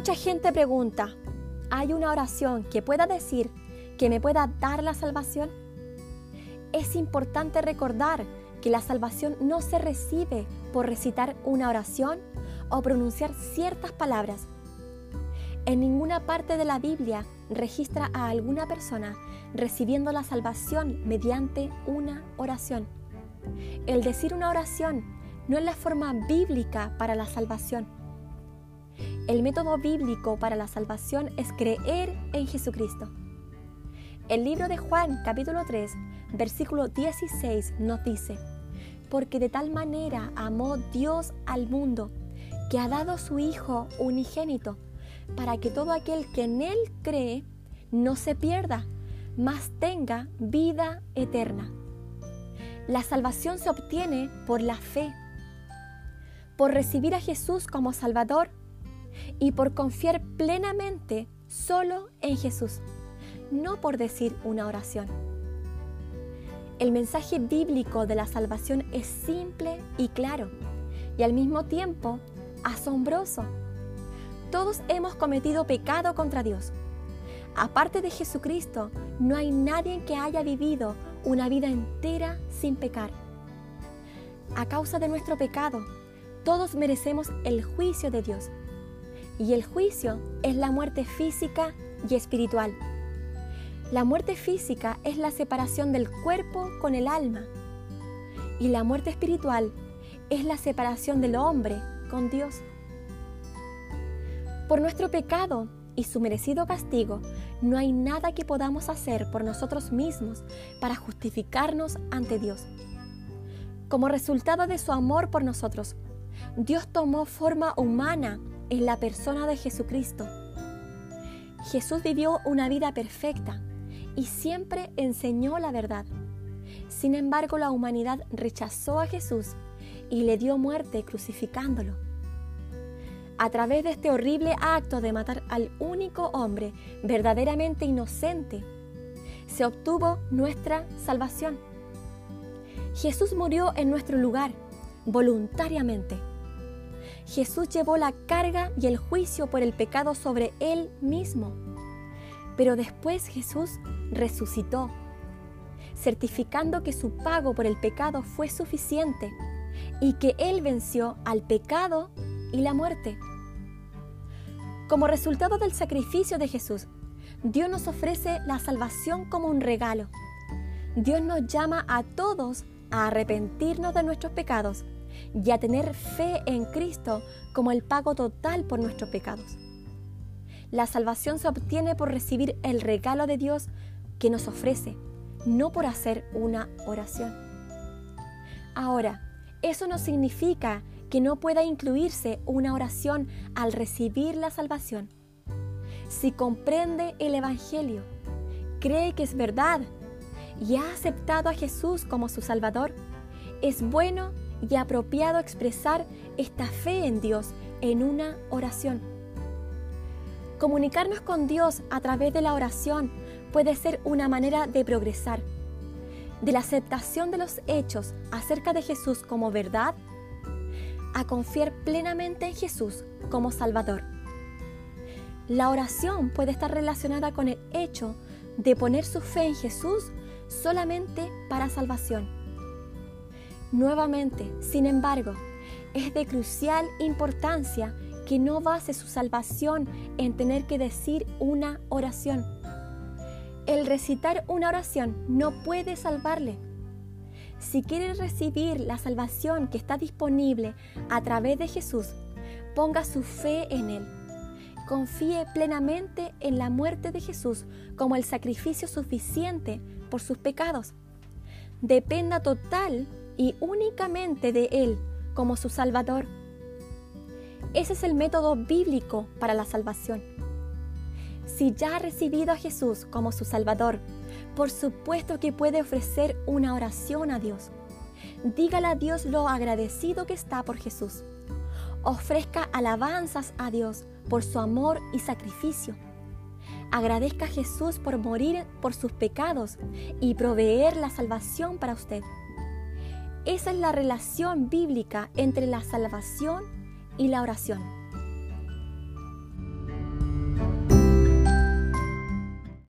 Mucha gente pregunta, ¿hay una oración que pueda decir que me pueda dar la salvación? Es importante recordar que la salvación no se recibe por recitar una oración o pronunciar ciertas palabras. En ninguna parte de la Biblia registra a alguna persona recibiendo la salvación mediante una oración. El decir una oración no es la forma bíblica para la salvación. El método bíblico para la salvación es creer en Jesucristo. El libro de Juan capítulo 3 versículo 16 nos dice, porque de tal manera amó Dios al mundo, que ha dado su Hijo unigénito, para que todo aquel que en Él cree no se pierda, mas tenga vida eterna. La salvación se obtiene por la fe, por recibir a Jesús como Salvador y por confiar plenamente solo en Jesús, no por decir una oración. El mensaje bíblico de la salvación es simple y claro y al mismo tiempo asombroso. Todos hemos cometido pecado contra Dios. Aparte de Jesucristo, no hay nadie que haya vivido una vida entera sin pecar. A causa de nuestro pecado, todos merecemos el juicio de Dios. Y el juicio es la muerte física y espiritual. La muerte física es la separación del cuerpo con el alma y la muerte espiritual es la separación del hombre con Dios. Por nuestro pecado y su merecido castigo, no hay nada que podamos hacer por nosotros mismos para justificarnos ante Dios. Como resultado de su amor por nosotros, Dios tomó forma humana en la persona de Jesucristo. Jesús vivió una vida perfecta y siempre enseñó la verdad. Sin embargo, la humanidad rechazó a Jesús y le dio muerte crucificándolo. A través de este horrible acto de matar al único hombre verdaderamente inocente, se obtuvo nuestra salvación. Jesús murió en nuestro lugar, voluntariamente. Jesús llevó la carga y el juicio por el pecado sobre él mismo. Pero después Jesús resucitó, certificando que su pago por el pecado fue suficiente y que Él venció al pecado y la muerte. Como resultado del sacrificio de Jesús, Dios nos ofrece la salvación como un regalo. Dios nos llama a todos a arrepentirnos de nuestros pecados y a tener fe en Cristo como el pago total por nuestros pecados. La salvación se obtiene por recibir el regalo de Dios que nos ofrece, no por hacer una oración. Ahora, eso no significa que no pueda incluirse una oración al recibir la salvación. Si comprende el Evangelio, cree que es verdad y ha aceptado a Jesús como su Salvador, es bueno y apropiado expresar esta fe en Dios en una oración. Comunicarnos con Dios a través de la oración puede ser una manera de progresar, de la aceptación de los hechos acerca de Jesús como verdad, a confiar plenamente en Jesús como Salvador. La oración puede estar relacionada con el hecho de poner su fe en Jesús solamente para salvación. Nuevamente, sin embargo, es de crucial importancia que no base su salvación en tener que decir una oración el recitar una oración no puede salvarle. Si quiere recibir la salvación que está disponible a través de Jesús, ponga su fe en Él. Confíe plenamente en la muerte de Jesús como el sacrificio suficiente por sus pecados. Dependa total y únicamente de Él como su Salvador. Ese es el método bíblico para la salvación. Si ya ha recibido a Jesús como su Salvador, por supuesto que puede ofrecer una oración a Dios. Dígale a Dios lo agradecido que está por Jesús. Ofrezca alabanzas a Dios por su amor y sacrificio. Agradezca a Jesús por morir por sus pecados y proveer la salvación para usted. Esa es la relación bíblica entre la salvación y la oración.